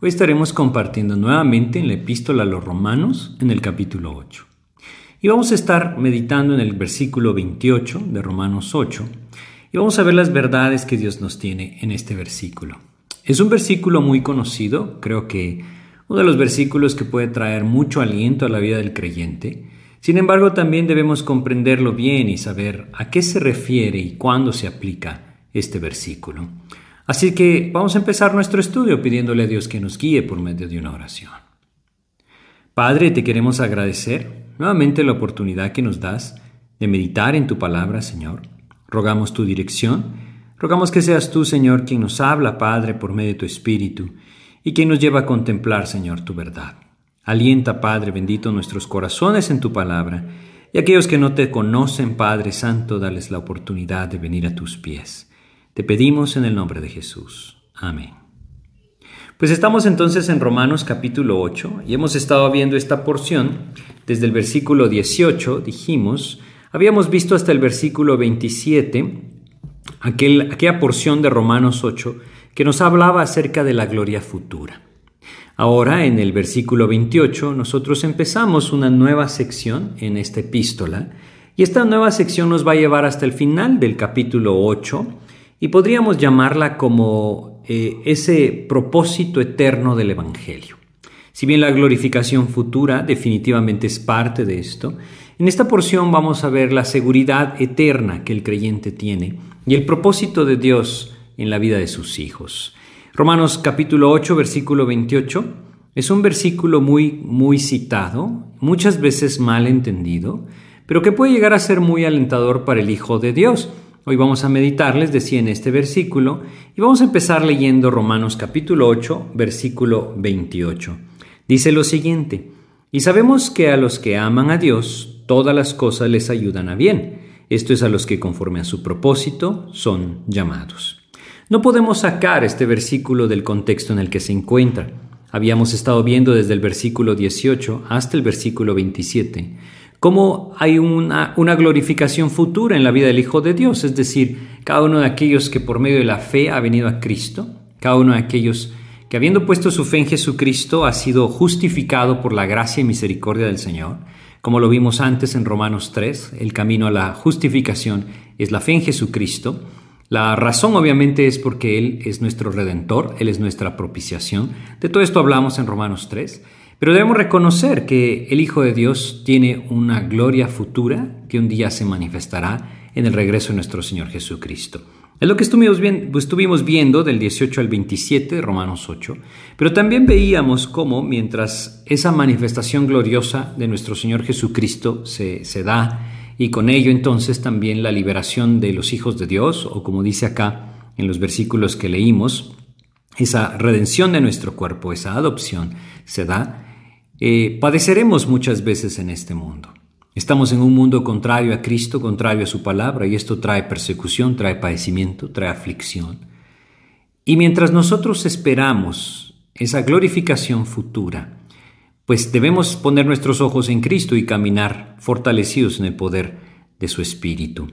Hoy estaremos compartiendo nuevamente en la epístola a los romanos en el capítulo 8. Y vamos a estar meditando en el versículo 28 de Romanos 8 y vamos a ver las verdades que Dios nos tiene en este versículo. Es un versículo muy conocido, creo que uno de los versículos que puede traer mucho aliento a la vida del creyente. Sin embargo, también debemos comprenderlo bien y saber a qué se refiere y cuándo se aplica este versículo. Así que vamos a empezar nuestro estudio pidiéndole a Dios que nos guíe por medio de una oración. Padre, te queremos agradecer nuevamente la oportunidad que nos das de meditar en tu palabra, Señor. Rogamos tu dirección. Rogamos que seas tú, Señor, quien nos habla, Padre, por medio de tu Espíritu, y quien nos lleva a contemplar, Señor, tu verdad. Alienta, Padre bendito, nuestros corazones en tu palabra, y aquellos que no te conocen, Padre Santo, dales la oportunidad de venir a tus pies. Te pedimos en el nombre de Jesús. Amén. Pues estamos entonces en Romanos capítulo 8 y hemos estado viendo esta porción desde el versículo 18, dijimos, habíamos visto hasta el versículo 27, aquel, aquella porción de Romanos 8 que nos hablaba acerca de la gloria futura. Ahora, en el versículo 28, nosotros empezamos una nueva sección en esta epístola y esta nueva sección nos va a llevar hasta el final del capítulo 8 y podríamos llamarla como eh, ese propósito eterno del Evangelio. Si bien la glorificación futura definitivamente es parte de esto, en esta porción vamos a ver la seguridad eterna que el creyente tiene y el propósito de Dios en la vida de sus hijos. Romanos capítulo 8, versículo 28, es un versículo muy, muy citado, muchas veces mal entendido, pero que puede llegar a ser muy alentador para el Hijo de Dios Hoy vamos a meditar, les decía, en este versículo y vamos a empezar leyendo Romanos capítulo 8, versículo 28. Dice lo siguiente, y sabemos que a los que aman a Dios, todas las cosas les ayudan a bien. Esto es a los que conforme a su propósito son llamados. No podemos sacar este versículo del contexto en el que se encuentra. Habíamos estado viendo desde el versículo 18 hasta el versículo 27 cómo hay una, una, glorificación futura en la vida del Hijo de Dios, es decir, cada uno de aquellos que por medio de la fe ha venido a Cristo, cada uno de aquellos que habiendo puesto su fe en Jesucristo ha sido justificado por la gracia y misericordia del Señor, como lo vimos antes en Romanos 3, el camino a la justificación es la fe en Jesucristo. La razón obviamente es porque Él es nuestro redentor, Él es nuestra propiciación. De todo esto hablamos en Romanos 3. Pero debemos reconocer que el Hijo de Dios tiene una gloria futura que un día se manifestará en el regreso de nuestro Señor Jesucristo. Es lo que estuvimos viendo del 18 al 27 de Romanos 8, pero también veíamos cómo mientras esa manifestación gloriosa de nuestro Señor Jesucristo se, se da y con ello entonces también la liberación de los hijos de Dios, o como dice acá en los versículos que leímos, esa redención de nuestro cuerpo, esa adopción se da, eh, padeceremos muchas veces en este mundo. Estamos en un mundo contrario a Cristo, contrario a su palabra, y esto trae persecución, trae padecimiento, trae aflicción. Y mientras nosotros esperamos esa glorificación futura, pues debemos poner nuestros ojos en Cristo y caminar fortalecidos en el poder de su Espíritu.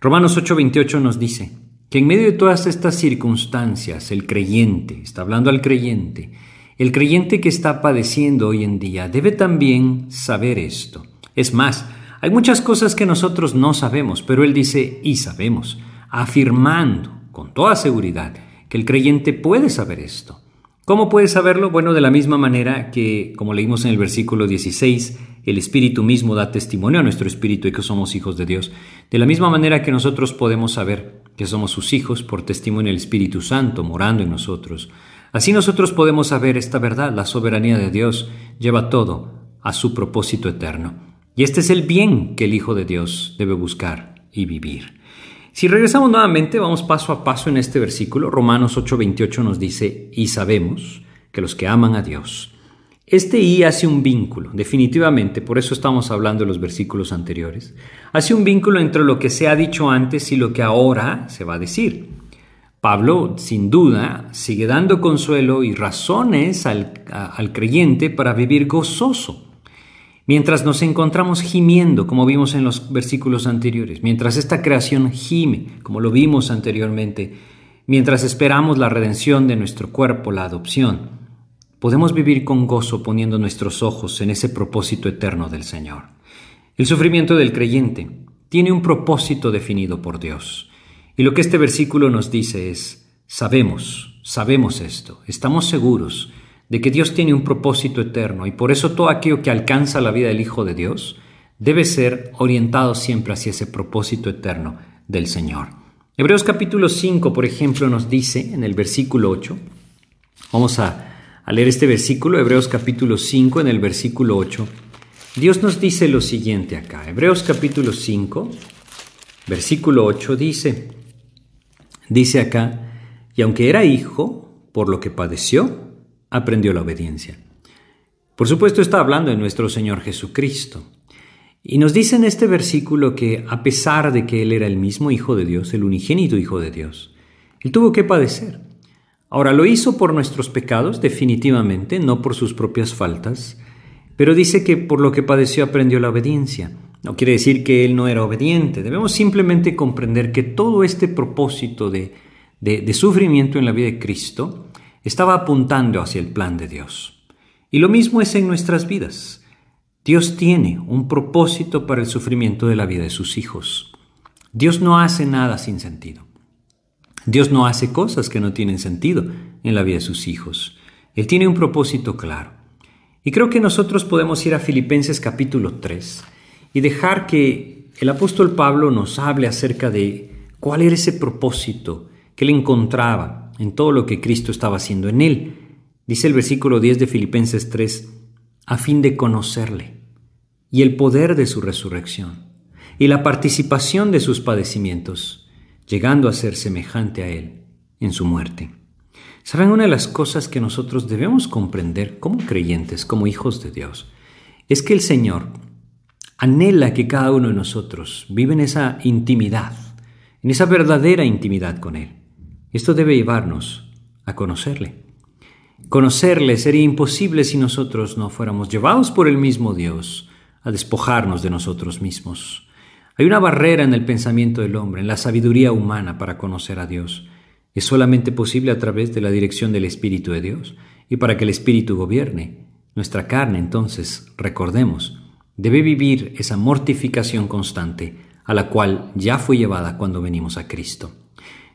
Romanos 8:28 nos dice que en medio de todas estas circunstancias, el creyente, está hablando al creyente, el creyente que está padeciendo hoy en día debe también saber esto. Es más, hay muchas cosas que nosotros no sabemos, pero él dice y sabemos, afirmando con toda seguridad que el creyente puede saber esto. ¿Cómo puedes saberlo? Bueno, de la misma manera que, como leímos en el versículo 16, el Espíritu mismo da testimonio a nuestro Espíritu y que somos hijos de Dios. De la misma manera que nosotros podemos saber que somos sus hijos por testimonio del Espíritu Santo morando en nosotros. Así nosotros podemos saber esta verdad, la soberanía de Dios lleva todo a su propósito eterno. Y este es el bien que el Hijo de Dios debe buscar y vivir. Si regresamos nuevamente, vamos paso a paso en este versículo. Romanos 8:28 nos dice, y sabemos que los que aman a Dios. Este y hace un vínculo, definitivamente, por eso estamos hablando de los versículos anteriores, hace un vínculo entre lo que se ha dicho antes y lo que ahora se va a decir. Pablo, sin duda, sigue dando consuelo y razones al, al creyente para vivir gozoso Mientras nos encontramos gimiendo, como vimos en los versículos anteriores, mientras esta creación gime, como lo vimos anteriormente, mientras esperamos la redención de nuestro cuerpo, la adopción, podemos vivir con gozo poniendo nuestros ojos en ese propósito eterno del Señor. El sufrimiento del creyente tiene un propósito definido por Dios. Y lo que este versículo nos dice es, sabemos, sabemos esto, estamos seguros de que Dios tiene un propósito eterno y por eso todo aquello que alcanza la vida del Hijo de Dios debe ser orientado siempre hacia ese propósito eterno del Señor. Hebreos capítulo 5, por ejemplo, nos dice en el versículo 8, vamos a, leer este versículo, Hebreos capítulo 5, en el versículo 8, Dios nos dice lo siguiente acá, Hebreos capítulo 5, versículo 8 dice, dice acá, y aunque era hijo, por lo que padeció, aprendió la obediencia. Por supuesto está hablando de nuestro Señor Jesucristo. Y nos dice en este versículo que a pesar de que Él era el mismo Hijo de Dios, el unigénito Hijo de Dios, Él tuvo que padecer. Ahora lo hizo por nuestros pecados, definitivamente, no por sus propias faltas, pero dice que por lo que padeció aprendió la obediencia. No quiere decir que Él no era obediente, debemos simplemente comprender que todo este propósito de, de, sufrimiento en la vida de Cristo estaba apuntando hacia el plan de Dios. Y lo mismo es en nuestras vidas. Dios tiene un propósito para el sufrimiento de la vida de sus hijos. Dios no hace nada sin sentido. Dios no hace cosas que no tienen sentido en la vida de sus hijos. Él tiene un propósito claro. Y creo que nosotros podemos ir a Filipenses capítulo 3 y dejar que el apóstol Pablo nos hable acerca de cuál era ese propósito que él encontraba en todo lo que Cristo estaba haciendo en él. Dice el versículo 10 de Filipenses 3, a fin de conocerle y el poder de su resurrección y la participación de sus padecimientos, llegando a ser semejante a él en su muerte. ¿Saben una de las cosas que nosotros debemos comprender como creyentes, como hijos de Dios? Es que el Señor anhela que cada uno de nosotros vive en esa intimidad, en esa verdadera intimidad con Él. Esto debe llevarnos a conocerle. Conocerle sería imposible si nosotros no fuéramos llevados por el mismo Dios a despojarnos de nosotros mismos. Hay una barrera en el pensamiento del hombre, en la sabiduría humana para conocer a Dios. Es solamente posible a través de la dirección del Espíritu de Dios. Y para que el Espíritu gobierne, nuestra carne entonces, recordemos, debe vivir esa mortificación constante a la cual ya fue llevada cuando venimos a Cristo.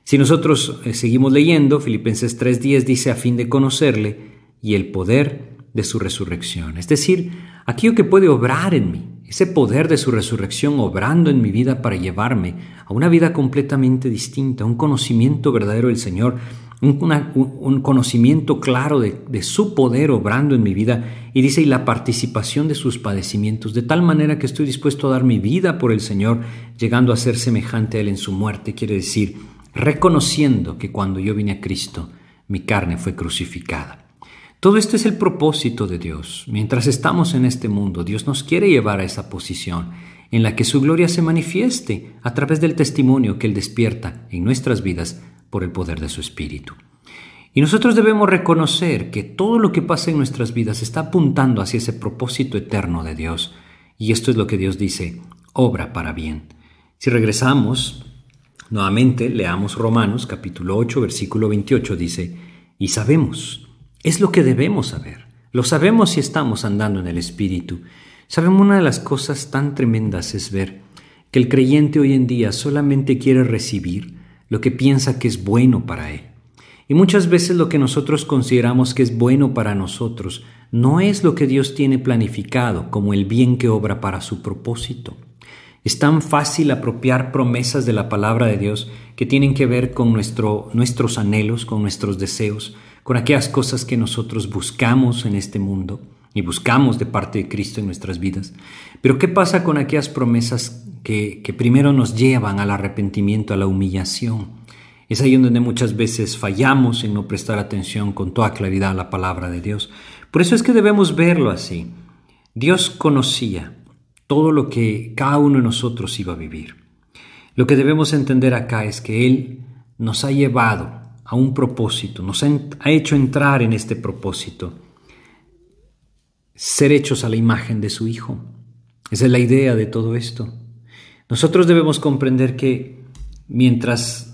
Si nosotros eh, seguimos leyendo, Filipenses 3.10 dice a fin de conocerle y el poder de su resurrección, es decir, aquello que puede obrar en mí, ese poder de su resurrección obrando en mi vida para llevarme a una vida completamente distinta, un conocimiento verdadero del Señor, un, conocimiento claro de, su poder obrando en mi vida y dice y la participación de sus padecimientos, de tal manera que estoy dispuesto a dar mi vida por el Señor, llegando a ser semejante a Él en su muerte, quiere decir reconociendo que cuando yo vine a Cristo, mi carne fue crucificada. Todo esto es el propósito de Dios. Mientras estamos en este mundo, Dios nos quiere llevar a esa posición en la que su gloria se manifieste a través del testimonio que Él despierta en nuestras vidas por el poder de su Espíritu. Y nosotros debemos reconocer que todo lo que pasa en nuestras vidas está apuntando hacia ese propósito eterno de Dios. Y esto es lo que Dios dice, obra para bien. Si regresamos Nuevamente leamos Romanos capítulo 8 versículo 28 dice, y sabemos, es lo que debemos saber, lo sabemos si estamos andando en el Espíritu. Sabemos una de las cosas tan tremendas es ver que el creyente hoy en día solamente quiere recibir lo que piensa que es bueno para él. Y muchas veces lo que nosotros consideramos que es bueno para nosotros no es lo que Dios tiene planificado como el bien que obra para su propósito. Es tan fácil apropiar promesas de la palabra de Dios que tienen que ver con nuestro, nuestros anhelos, con nuestros deseos, con aquellas cosas que nosotros buscamos en este mundo y buscamos de parte de Cristo en nuestras vidas. Pero ¿qué pasa con aquellas promesas que, que primero nos llevan al arrepentimiento, a la humillación? Es ahí donde muchas veces fallamos en no prestar atención con toda claridad a la palabra de Dios. Por eso es que debemos verlo así. Dios conocía todo lo que cada uno de nosotros iba a vivir. Lo que debemos entender acá es que Él nos ha llevado a un propósito, nos ha, hecho entrar en este propósito, ser hechos a la imagen de su Hijo. Esa es la idea de todo esto. Nosotros debemos comprender que mientras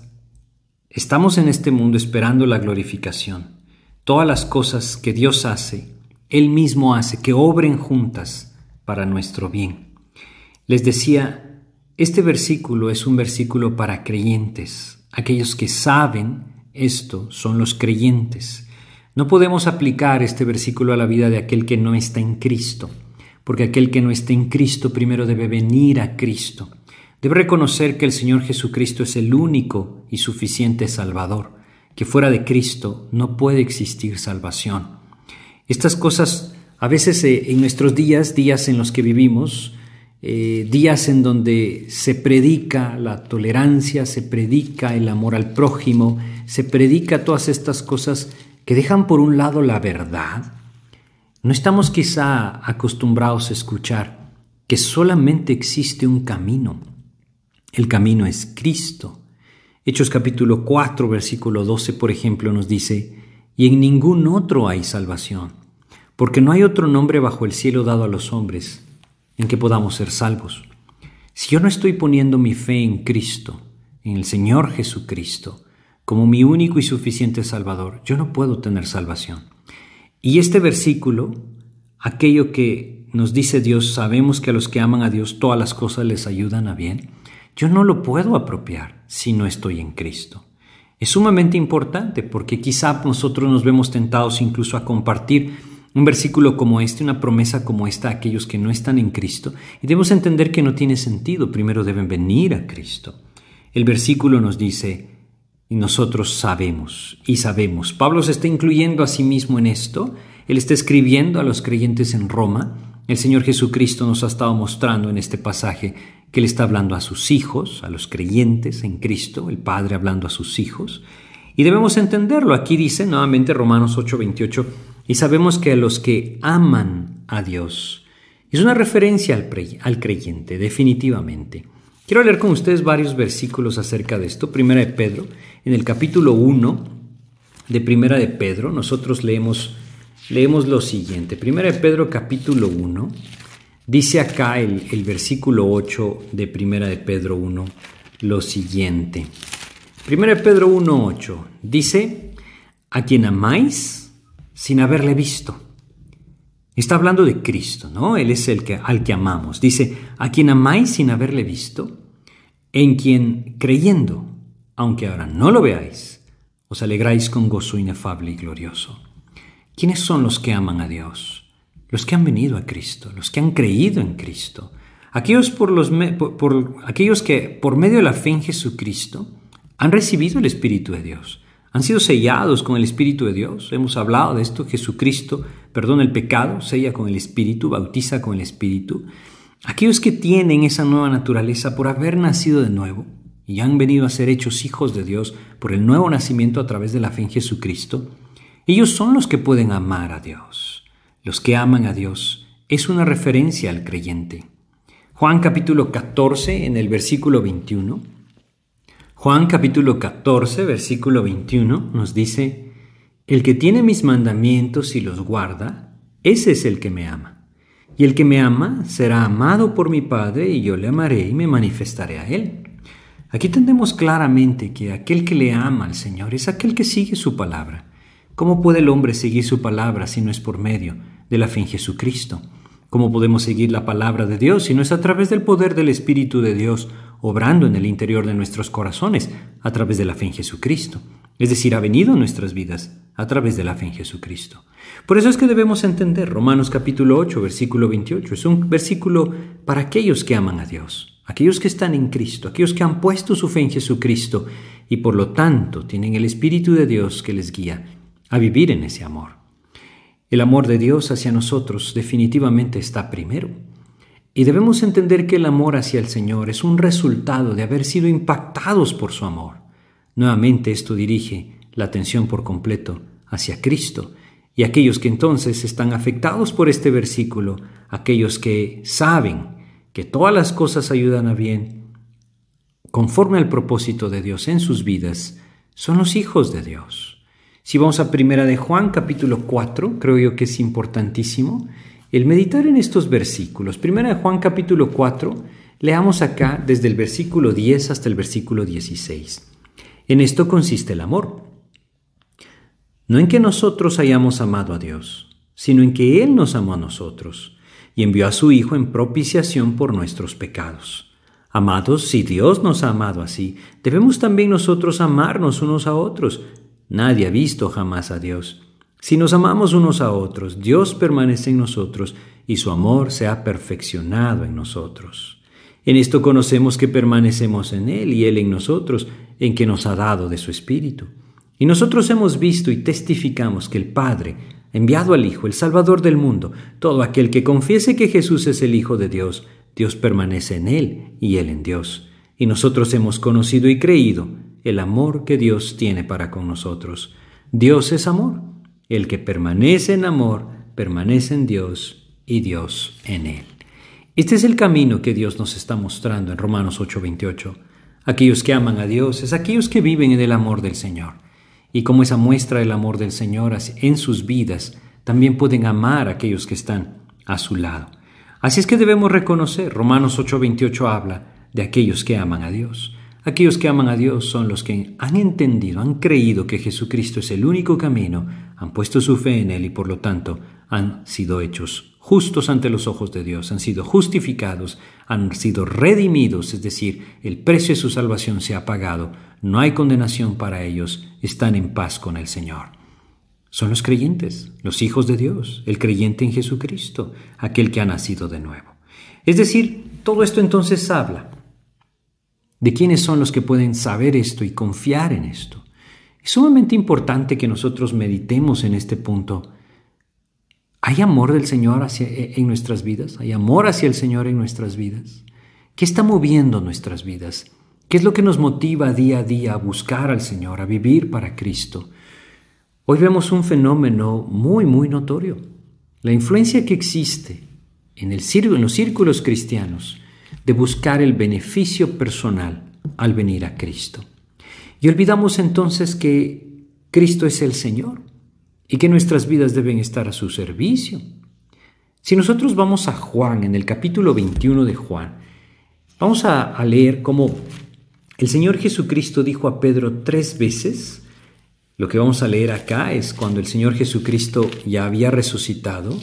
Estamos en este mundo esperando la glorificación. Todas las cosas que Dios hace, Él mismo hace, que obren juntas para nuestro bien. Les decía, este versículo es un versículo para creyentes. Aquellos que saben esto son los creyentes. No podemos aplicar este versículo a la vida de aquel que no está en Cristo, porque aquel que no está en Cristo primero debe venir a Cristo. Debe reconocer que el Señor Jesucristo es el único y suficiente Salvador, que fuera de Cristo no puede existir salvación. Estas cosas a veces eh, en nuestros días, días en los que vivimos, eh, días en donde se predica la tolerancia, se predica el amor al prójimo, se predica todas estas cosas que dejan por un lado la verdad, no estamos quizá acostumbrados a escuchar que solamente existe un camino el camino es Cristo. Hechos capítulo 4, versículo 12, por ejemplo, nos dice, y en ningún otro hay salvación, porque no hay otro nombre bajo el cielo dado a los hombres en que podamos ser salvos. Si yo no estoy poniendo mi fe en Cristo, en el Señor Jesucristo, como mi único y suficiente Salvador, yo no puedo tener salvación. Y este versículo, aquello que nos dice Dios, sabemos que a los que aman a Dios todas las cosas les ayudan a bien, yo no lo puedo apropiar si no estoy en Cristo. Es sumamente importante porque quizá nosotros nos vemos tentados incluso a compartir un versículo como este, una promesa como esta a aquellos que no están en Cristo y debemos entender que no tiene sentido, primero deben venir a Cristo. El versículo nos dice, y nosotros sabemos y sabemos. Pablo se está incluyendo a sí mismo en esto, él está escribiendo a los creyentes en Roma, el Señor Jesucristo nos ha estado mostrando en este pasaje que Él está hablando a sus hijos, a los creyentes en Cristo, el Padre hablando a sus hijos. Y debemos entenderlo. Aquí dice nuevamente Romanos 8:28, y sabemos que a los que aman a Dios, es una referencia al, al creyente, definitivamente. Quiero leer con ustedes varios versículos acerca de esto. Primera de Pedro, en el capítulo 1 de Primera de Pedro, nosotros leemos, leemos lo siguiente. Primera de Pedro capítulo 1, Dice acá el, versículo 8 de Primera de Pedro 1 lo siguiente. Primera de Pedro 1.8 dice, a quien amáis sin haberle visto. Está hablando de Cristo, ¿no? Él es el que, al que amamos. Dice, a quien amáis sin haberle visto, en quien creyendo, aunque ahora no lo veáis, os alegráis con gozo inefable y glorioso. ¿Quiénes son los que aman a Dios? los que han venido a Cristo, los que han creído en Cristo, aquellos, por los, por, aquellos que por medio de la fe en Jesucristo han recibido el Espíritu de Dios, han sido sellados con el Espíritu de Dios. Hemos hablado de esto, Jesucristo perdona el pecado, sella con el Espíritu, bautiza con el Espíritu. Aquellos que tienen esa nueva naturaleza por haber nacido de nuevo y han venido a ser hechos hijos de Dios por el nuevo nacimiento a través de la fe en Jesucristo, ellos son los que pueden amar a Dios los que aman a Dios, es una referencia al creyente. Juan capítulo 14 en el versículo 21. Juan capítulo 14 versículo 21 nos dice, El que tiene mis mandamientos y los guarda, ese es el que me ama. Y el que me ama será amado por mi Padre y yo le amaré y me manifestaré a él. Aquí entendemos claramente que aquel que le ama al Señor es aquel que sigue su palabra. ¿Cómo puede el hombre seguir su palabra si no es por medio de la fe en Jesucristo. ¿Cómo podemos seguir la palabra de Dios si no es a través del poder del Espíritu de Dios obrando en el interior de nuestros corazones, a través de la fe en Jesucristo? es decir, ha venido a nuestras vidas a través de la fe en Jesucristo. Por eso es que debemos entender Romanos capítulo 8, versículo 28. Es un versículo para aquellos que aman a Dios, aquellos que están en Cristo, aquellos que han puesto su fe en Jesucristo y por lo tanto tienen el Espíritu de Dios que les guía a vivir en ese amor. El amor de Dios hacia nosotros definitivamente está primero. Y debemos entender que el amor hacia el Señor es un resultado de haber sido impactados por su amor. Nuevamente esto dirige la atención por completo hacia Cristo y aquellos que entonces están afectados por este versículo, aquellos que saben que todas las cosas ayudan a bien, conforme al propósito de Dios en sus vidas, son los hijos de Dios. Si vamos a Primera de Juan capítulo 4, creo yo que es importantísimo el meditar en estos versículos. Primera de Juan capítulo 4, leamos acá desde el versículo 10 hasta el versículo 16. En esto consiste el amor no en que nosotros hayamos amado a Dios, sino en que Él nos amó a nosotros y envió a su Hijo en propiciación por nuestros pecados. Amados, si Dios nos ha amado así, debemos también nosotros amarnos unos a otros. Nadie ha visto jamás a Dios. Si nos amamos unos a otros, Dios permanece en nosotros y su amor se ha perfeccionado en nosotros. En esto conocemos que permanecemos en Él y Él en nosotros, en que nos ha dado de su Espíritu. Y nosotros hemos visto y testificamos que el Padre enviado al Hijo, el Salvador del mundo. Todo aquel que confiese que Jesús es el Hijo de Dios, Dios permanece en Él y Él en Dios. Y nosotros hemos conocido y creído el amor que Dios tiene para con nosotros. Dios es amor. El que permanece en amor, permanece en Dios y Dios en Él. Este es el camino que Dios nos está mostrando en Romanos 8:28. Aquellos que aman a Dios es aquellos que viven en el amor del Señor y como esa muestra del amor del Señor en sus vidas, también pueden amar a aquellos que están a su lado. Así es que debemos reconocer, Romanos 8:28 habla de aquellos que aman a Dios. Aquellos que aman a Dios son los que han entendido, han creído que Jesucristo es el único camino, han puesto su fe en Él y por lo tanto han sido hechos justos ante los ojos de Dios, han sido justificados, han sido redimidos, es decir, el precio de su salvación se ha pagado, no hay condenación para ellos, están en paz con el Señor. Son los creyentes, los hijos de Dios, el creyente en Jesucristo, aquel que ha nacido de nuevo. Es decir, todo esto entonces habla de quiénes son los que pueden saber esto y confiar en esto. Es sumamente importante que nosotros meditemos en este punto ¿Hay amor del Señor hacia, e, en nuestras vidas? ¿Hay amor hacia el Señor en nuestras vidas? ¿Qué está moviendo nuestras vidas? ¿Qué es lo que nos motiva día a día a buscar al Señor, a vivir para Cristo? Hoy vemos un fenómeno muy, muy notorio. La influencia que existe en los círculos cristianos de buscar el beneficio personal al venir a Cristo. Y olvidamos entonces que Cristo es el Señor y que nuestras vidas deben estar a su servicio. Si nosotros vamos a Juan, en el capítulo 21 de Juan, vamos a, leer cómo el Señor Jesucristo dijo a Pedro tres veces, lo que vamos a leer acá es cuando el Señor Jesucristo ya había resucitado,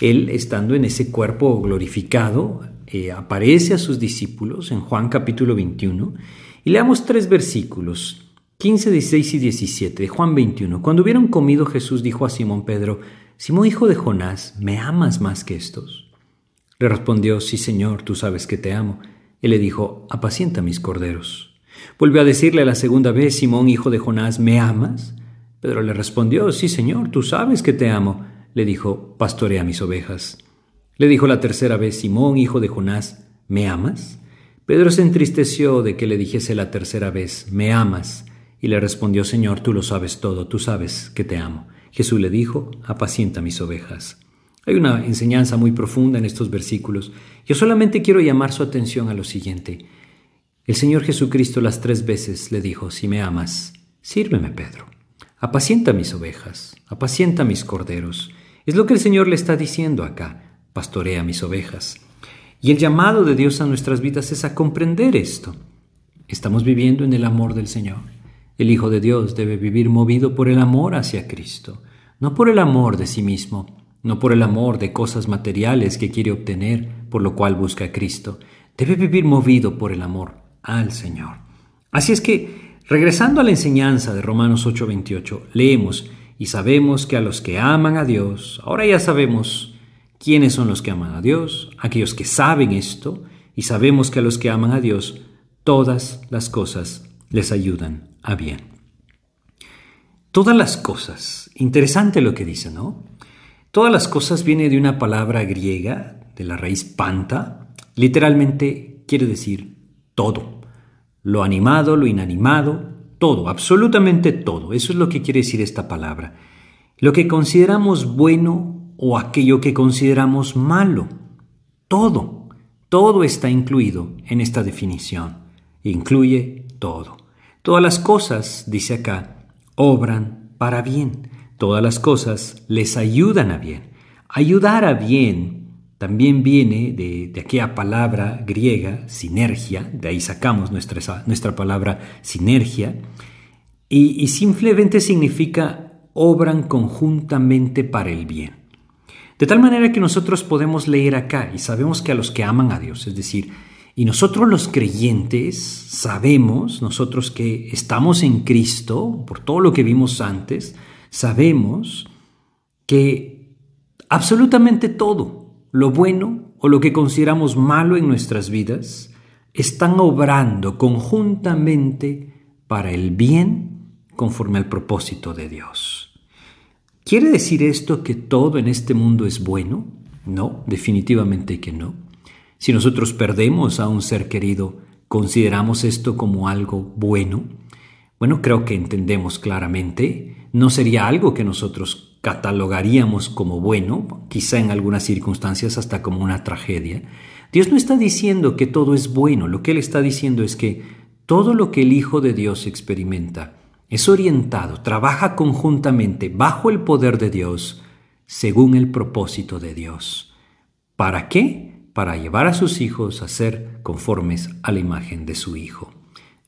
Él estando en ese cuerpo glorificado, eh, aparece a sus discípulos en Juan capítulo 21 y leamos tres versículos 15, 16 y 17 de Juan 21. Cuando hubieron comido, Jesús dijo a Simón Pedro, Simón hijo de Jonás, ¿me amas más que estos? Le respondió, Sí, Señor, tú sabes que te amo. Él le dijo, Apacienta mis corderos. Volvió a decirle la segunda vez, Simón hijo de Jonás, ¿me amas? Pedro le respondió, Sí, Señor, tú sabes que te amo. Le dijo, Pastorea mis ovejas. Le dijo la tercera vez, Simón hijo de Jonás, ¿me amas? Pedro se entristeció de que le dijese la tercera vez, ¿me amas? Y le respondió, Señor, tú lo sabes todo, tú sabes que te amo. Jesús le dijo, apacienta mis ovejas. Hay una enseñanza muy profunda en estos versículos. Yo solamente quiero llamar su atención a lo siguiente. El Señor Jesucristo las tres veces le dijo, si me amas, sírveme, Pedro. Apacienta mis ovejas, apacienta mis corderos. Es lo que el Señor le está diciendo acá, pastorea mis ovejas. Y el llamado de Dios a nuestras vidas es a comprender esto. Estamos viviendo en el amor del Señor. El Hijo de Dios debe vivir movido por el amor hacia Cristo, no por el amor de sí mismo, no por el amor de cosas materiales que quiere obtener, por lo cual busca a Cristo. Debe vivir movido por el amor al Señor. Así es que Regresando a la enseñanza de Romanos 8:28, leemos, y sabemos que a los que aman a Dios, ahora ya sabemos quiénes son los que aman a Dios, aquellos que saben esto, y sabemos que a los que aman a Dios, todas las cosas les ayudan a bien. Todas las cosas, interesante lo que dice, ¿no? Todas las cosas viene de una palabra griega, de la raíz panta, literalmente quiere decir todo. Lo animado, lo inanimado, todo, absolutamente todo. Eso es lo que quiere decir esta palabra. Lo que consideramos bueno o aquello que consideramos malo. Todo, todo está incluido en esta definición. Incluye todo. Todas las cosas, dice acá, obran para bien. Todas las cosas les ayudan a bien. Ayudar a bien también viene de, aquella palabra griega, sinergia, de ahí sacamos nuestra, nuestra palabra sinergia, y, y simplemente significa obran conjuntamente para el bien. De tal manera que nosotros podemos leer acá y sabemos que a los que aman a Dios, es decir, y nosotros los creyentes sabemos, nosotros que estamos en Cristo, por todo lo que vimos antes, sabemos que absolutamente todo, lo bueno o lo que consideramos malo en nuestras vidas, están obrando conjuntamente para el bien conforme al propósito de Dios. ¿Quiere decir esto que todo en este mundo es bueno? No, definitivamente que no. Si nosotros perdemos a un ser querido, ¿consideramos esto como algo bueno? Bueno, creo que entendemos claramente. No sería algo que nosotros catalogaríamos como bueno, quizá en algunas circunstancias hasta como una tragedia. Dios no está diciendo que todo es bueno, lo que Él está diciendo es que todo lo que el Hijo de Dios experimenta es orientado, trabaja conjuntamente bajo el poder de Dios, según el propósito de Dios. ¿Para qué? Para llevar a sus hijos a ser conformes a la imagen de su Hijo.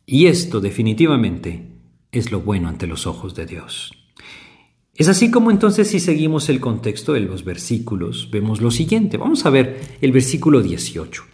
Y esto definitivamente es lo bueno ante los ojos de Dios. Es así como entonces si seguimos el contexto de los versículos, vemos lo siguiente. Vamos a ver el versículo 18.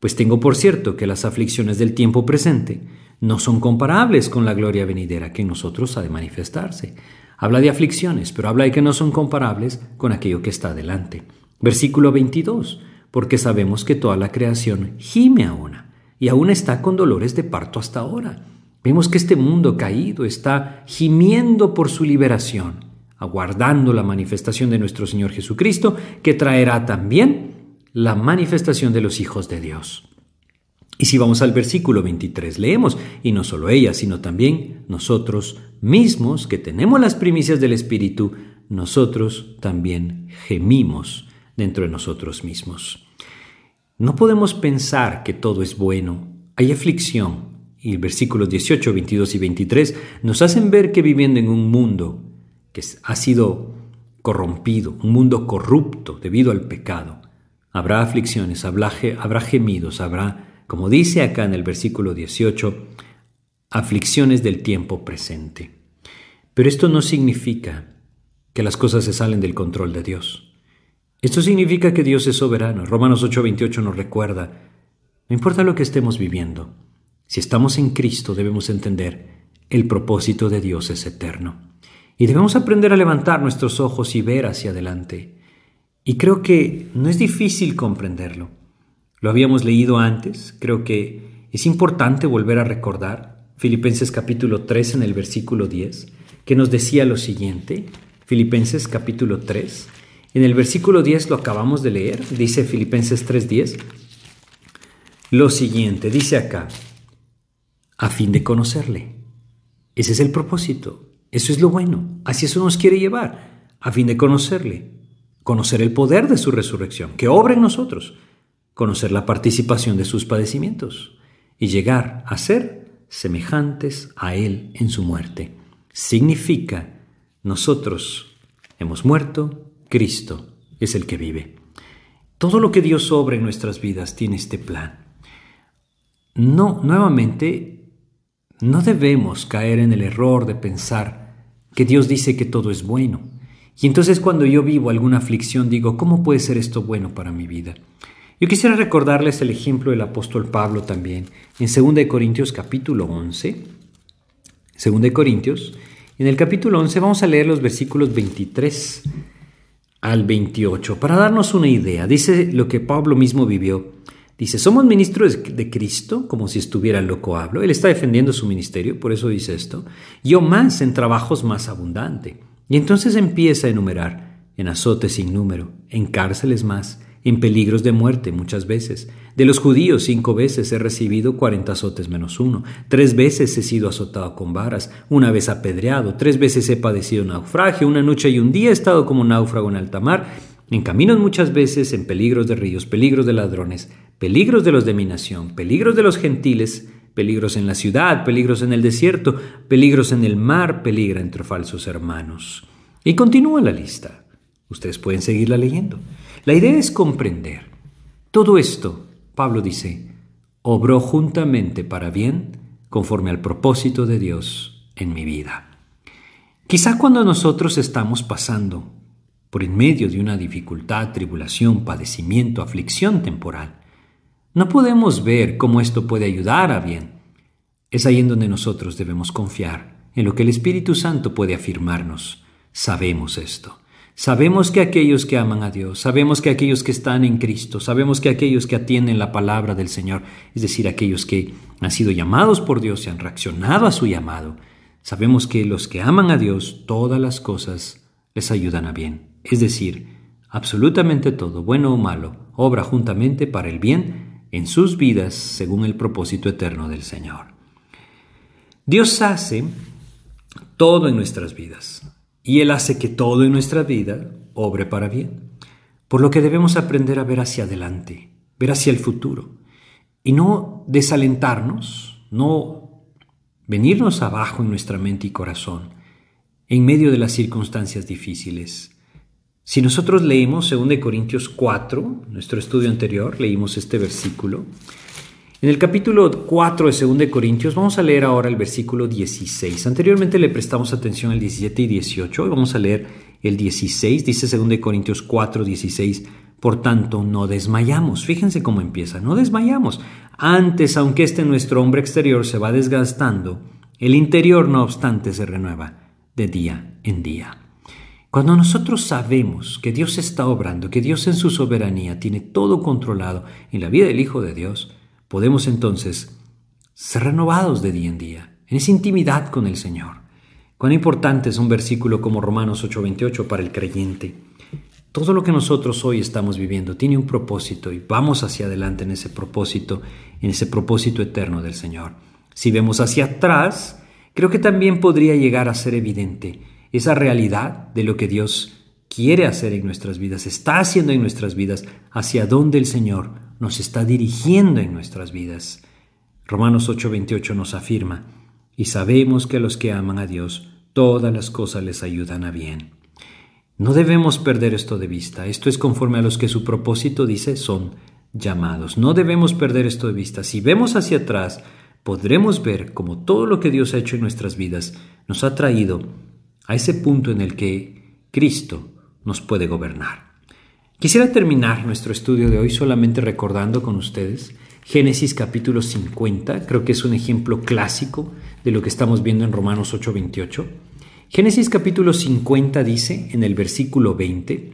Pues tengo por cierto que las aflicciones del tiempo presente no son comparables con la gloria venidera que en nosotros ha de manifestarse. Habla de aflicciones, pero habla de que no son comparables con aquello que está adelante. Versículo 22 porque sabemos que toda la creación gime aún y aún está con dolores de parto hasta ahora. Vemos que este mundo caído está gimiendo por su liberación, aguardando la manifestación de nuestro Señor Jesucristo, que traerá también la manifestación de los hijos de Dios. Y si vamos al versículo 23, leemos, y no solo ella, sino también nosotros mismos, que tenemos las primicias del Espíritu, nosotros también gemimos dentro de nosotros mismos. No podemos pensar que todo es bueno. Hay aflicción. Y versículos 18, 22 y 23 nos hacen ver que viviendo en un mundo que ha sido corrompido, un mundo corrupto debido al pecado, habrá aflicciones, habrá, habrá gemidos, habrá, como dice acá en el versículo 18, aflicciones del tiempo presente. Pero esto no significa que las cosas se salen del control de Dios. Esto significa que Dios es soberano. Romanos 8:28 nos recuerda, no importa lo que estemos viviendo, si estamos en Cristo debemos entender, el propósito de Dios es eterno. Y debemos aprender a levantar nuestros ojos y ver hacia adelante. Y creo que no es difícil comprenderlo. Lo habíamos leído antes, creo que es importante volver a recordar Filipenses capítulo 3 en el versículo 10, que nos decía lo siguiente, Filipenses capítulo 3, en el versículo 10 lo acabamos de leer, dice Filipenses 3:10, lo siguiente, dice acá, a fin de conocerle. Ese es el propósito, eso es lo bueno, así eso nos quiere llevar, a fin de conocerle, conocer el poder de su resurrección, que obra en nosotros, conocer la participación de sus padecimientos y llegar a ser semejantes a Él en su muerte. Significa, nosotros hemos muerto, Cristo es el que vive. Todo lo que Dios obra en nuestras vidas tiene este plan. No, nuevamente, no debemos caer en el error de pensar que Dios dice que todo es bueno. Y entonces cuando yo vivo alguna aflicción digo, ¿cómo puede ser esto bueno para mi vida? Yo quisiera recordarles el ejemplo del apóstol Pablo también. En 2 Corintios capítulo 11, Según de Corintios, en el capítulo 11 vamos a leer los versículos 23 al 28 para darnos una idea. Dice lo que Pablo mismo vivió. Dice, somos ministros de Cristo, como si estuviera loco hablo. Él está defendiendo su ministerio, por eso dice esto. Yo más en trabajos más abundante. Y entonces empieza a enumerar, en azotes sin número, en cárceles más, en peligros de muerte muchas veces. De los judíos cinco veces he recibido cuarenta azotes menos uno. Tres veces he sido azotado con varas, una vez apedreado, tres veces he padecido naufragio, una noche y un día he estado como náufrago en alta mar, en caminos muchas veces, en peligros de ríos, peligros de ladrones, peligros de los de mi nación, peligros de los gentiles, peligros en la ciudad, peligros en el desierto, peligros en el mar, peligro entre falsos hermanos. Y continúa la lista. Ustedes pueden seguirla leyendo. La idea es comprender. Todo esto, Pablo dice, obró juntamente para bien conforme al propósito de Dios en mi vida. Quizá cuando nosotros estamos pasando por en medio de una dificultad, tribulación, padecimiento, aflicción temporal, no podemos ver cómo esto puede ayudar a bien. Es ahí en donde nosotros debemos confiar en lo que el Espíritu Santo puede afirmarnos. Sabemos esto. Sabemos que aquellos que aman a Dios, sabemos que aquellos que están en Cristo, sabemos que aquellos que atienden la palabra del Señor, es decir, aquellos que han sido llamados por Dios y han reaccionado a su llamado, sabemos que los que aman a Dios, todas las cosas les ayudan a bien. Es decir, absolutamente todo, bueno o malo, obra juntamente para el bien en sus vidas según el propósito eterno del Señor. Dios hace todo en nuestras vidas y Él hace que todo en nuestra vida obre para bien. Por lo que debemos aprender a ver hacia adelante, ver hacia el futuro, y no desalentarnos, no venirnos abajo en nuestra mente y corazón, en medio de las circunstancias difíciles. Si nosotros leemos 2 Corintios 4, nuestro estudio anterior, leímos este versículo, en el capítulo 4 de 2 Corintios vamos a leer ahora el versículo 16. Anteriormente le prestamos atención al 17 y 18. Hoy vamos a leer el 16. Dice 2 Corintios 4, 16. Por tanto, no desmayamos. Fíjense cómo empieza. No desmayamos. Antes, aunque este nuestro hombre exterior se va desgastando, el interior no obstante se renueva de día en día. Cuando nosotros sabemos que Dios está obrando, que Dios en su soberanía tiene todo controlado en la vida del Hijo de Dios, podemos entonces ser renovados de día en día, en esa intimidad con el Señor. Cuán importante es un versículo como Romanos 8:28 para el creyente. Todo lo que nosotros hoy estamos viviendo tiene un propósito y vamos hacia adelante en ese propósito, en ese propósito eterno del Señor. Si vemos hacia atrás, creo que también podría llegar a ser evidente esa realidad de lo que Dios quiere hacer en nuestras vidas, está haciendo en nuestras vidas, hacia dónde el Señor nos está dirigiendo en nuestras vidas. Romanos 8:28 nos afirma, y sabemos que a los que aman a Dios, todas las cosas les ayudan a bien. No debemos perder esto de vista. Esto es conforme a los que su propósito dice son llamados. No debemos perder esto de vista. Si vemos hacia atrás, podremos ver cómo todo lo que Dios ha hecho en nuestras vidas nos ha traído a ese punto en el que Cristo nos puede gobernar. Quisiera terminar nuestro estudio de hoy solamente recordando con ustedes Génesis capítulo 50, creo que es un ejemplo clásico de lo que estamos viendo en Romanos 8:28. Génesis capítulo 50 dice en el versículo 20,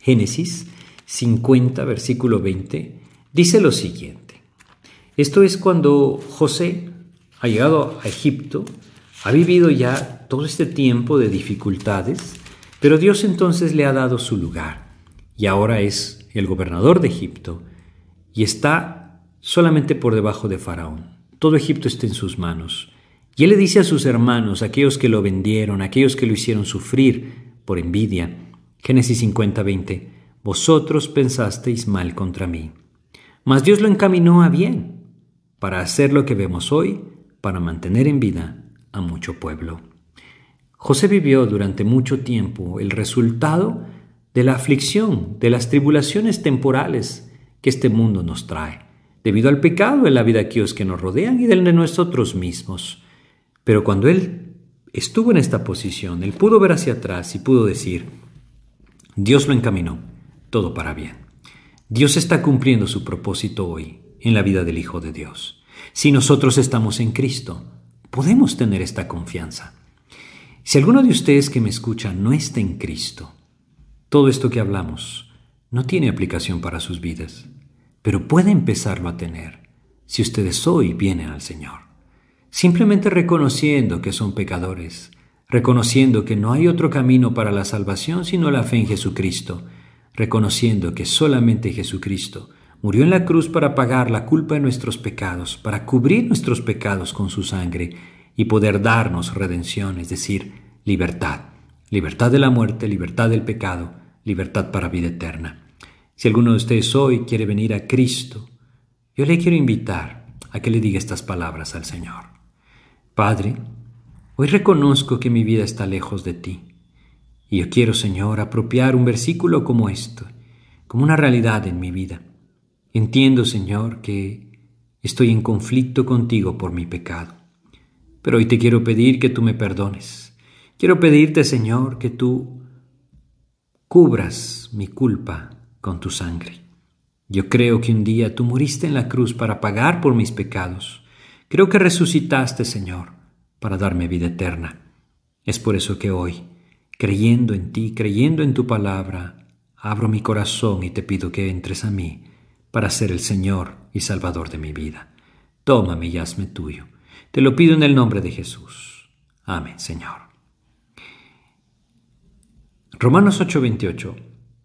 Génesis 50, versículo 20, dice lo siguiente. Esto es cuando José ha llegado a Egipto, ha vivido ya todo este tiempo de dificultades, pero Dios entonces le ha dado su lugar y ahora es el gobernador de Egipto y está solamente por debajo de Faraón. Todo Egipto está en sus manos. Y él le dice a sus hermanos, aquellos que lo vendieron, aquellos que lo hicieron sufrir por envidia, Génesis 50, 20, vosotros pensasteis mal contra mí. Mas Dios lo encaminó a bien, para hacer lo que vemos hoy, para mantener en vida a mucho pueblo. José vivió durante mucho tiempo el resultado de la aflicción, de las tribulaciones temporales que este mundo nos trae, debido al pecado en la vida de aquellos que nos rodean y del de nosotros mismos. Pero cuando Él estuvo en esta posición, Él pudo ver hacia atrás y pudo decir, Dios lo encaminó, todo para bien. Dios está cumpliendo su propósito hoy en la vida del Hijo de Dios. Si nosotros estamos en Cristo, Podemos tener esta confianza. Si alguno de ustedes que me escucha no está en Cristo, todo esto que hablamos no tiene aplicación para sus vidas, pero puede empezarlo a tener si ustedes hoy vienen al Señor. Simplemente reconociendo que son pecadores, reconociendo que no hay otro camino para la salvación sino la fe en Jesucristo, reconociendo que solamente Jesucristo murió en la cruz para pagar la culpa de nuestros pecados, para cubrir nuestros pecados con su sangre y poder darnos redención, es decir, libertad, libertad de la muerte, libertad del pecado, libertad para vida eterna. Si alguno de ustedes hoy quiere venir a Cristo, yo le quiero invitar a que le diga estas palabras al Señor. Padre, hoy reconozco que mi vida está lejos de ti. Y yo quiero, Señor, apropiar un versículo como esto, como una realidad en mi vida. Entiendo, Señor, que estoy en conflicto contigo por mi pecado. Pero hoy te quiero pedir que tú me perdones. Quiero pedirte, Señor, que tú cubras mi culpa con tu sangre. Yo creo que un día tú moriste en la cruz para pagar por mis pecados. Creo que resucitaste, Señor, para darme vida eterna. Es por eso que hoy, creyendo en ti, creyendo en tu palabra, abro mi corazón y te pido que entres a mí para ser el Señor y Salvador de mi vida. Tómame y hazme tuyo. Te lo pido en el nombre de Jesús. Amén, Señor. Romanos 8:28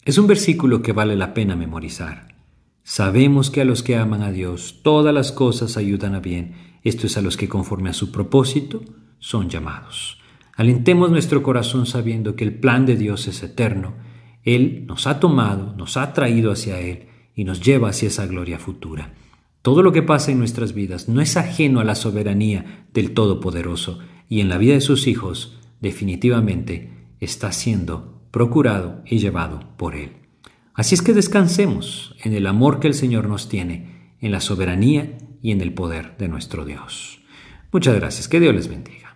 es un versículo que vale la pena memorizar. Sabemos que a los que aman a Dios todas las cosas ayudan a bien, esto es a los que conforme a su propósito son llamados. Alentemos nuestro corazón sabiendo que el plan de Dios es eterno. Él nos ha tomado, nos ha traído hacia Él y nos lleva hacia esa gloria futura. Todo lo que pasa en nuestras vidas no es ajeno a la soberanía del Todopoderoso y en la vida de sus hijos definitivamente está siendo procurado y llevado por Él. Así es que descansemos en el amor que el Señor nos tiene, en la soberanía y en el poder de nuestro Dios. Muchas gracias, que Dios les bendiga.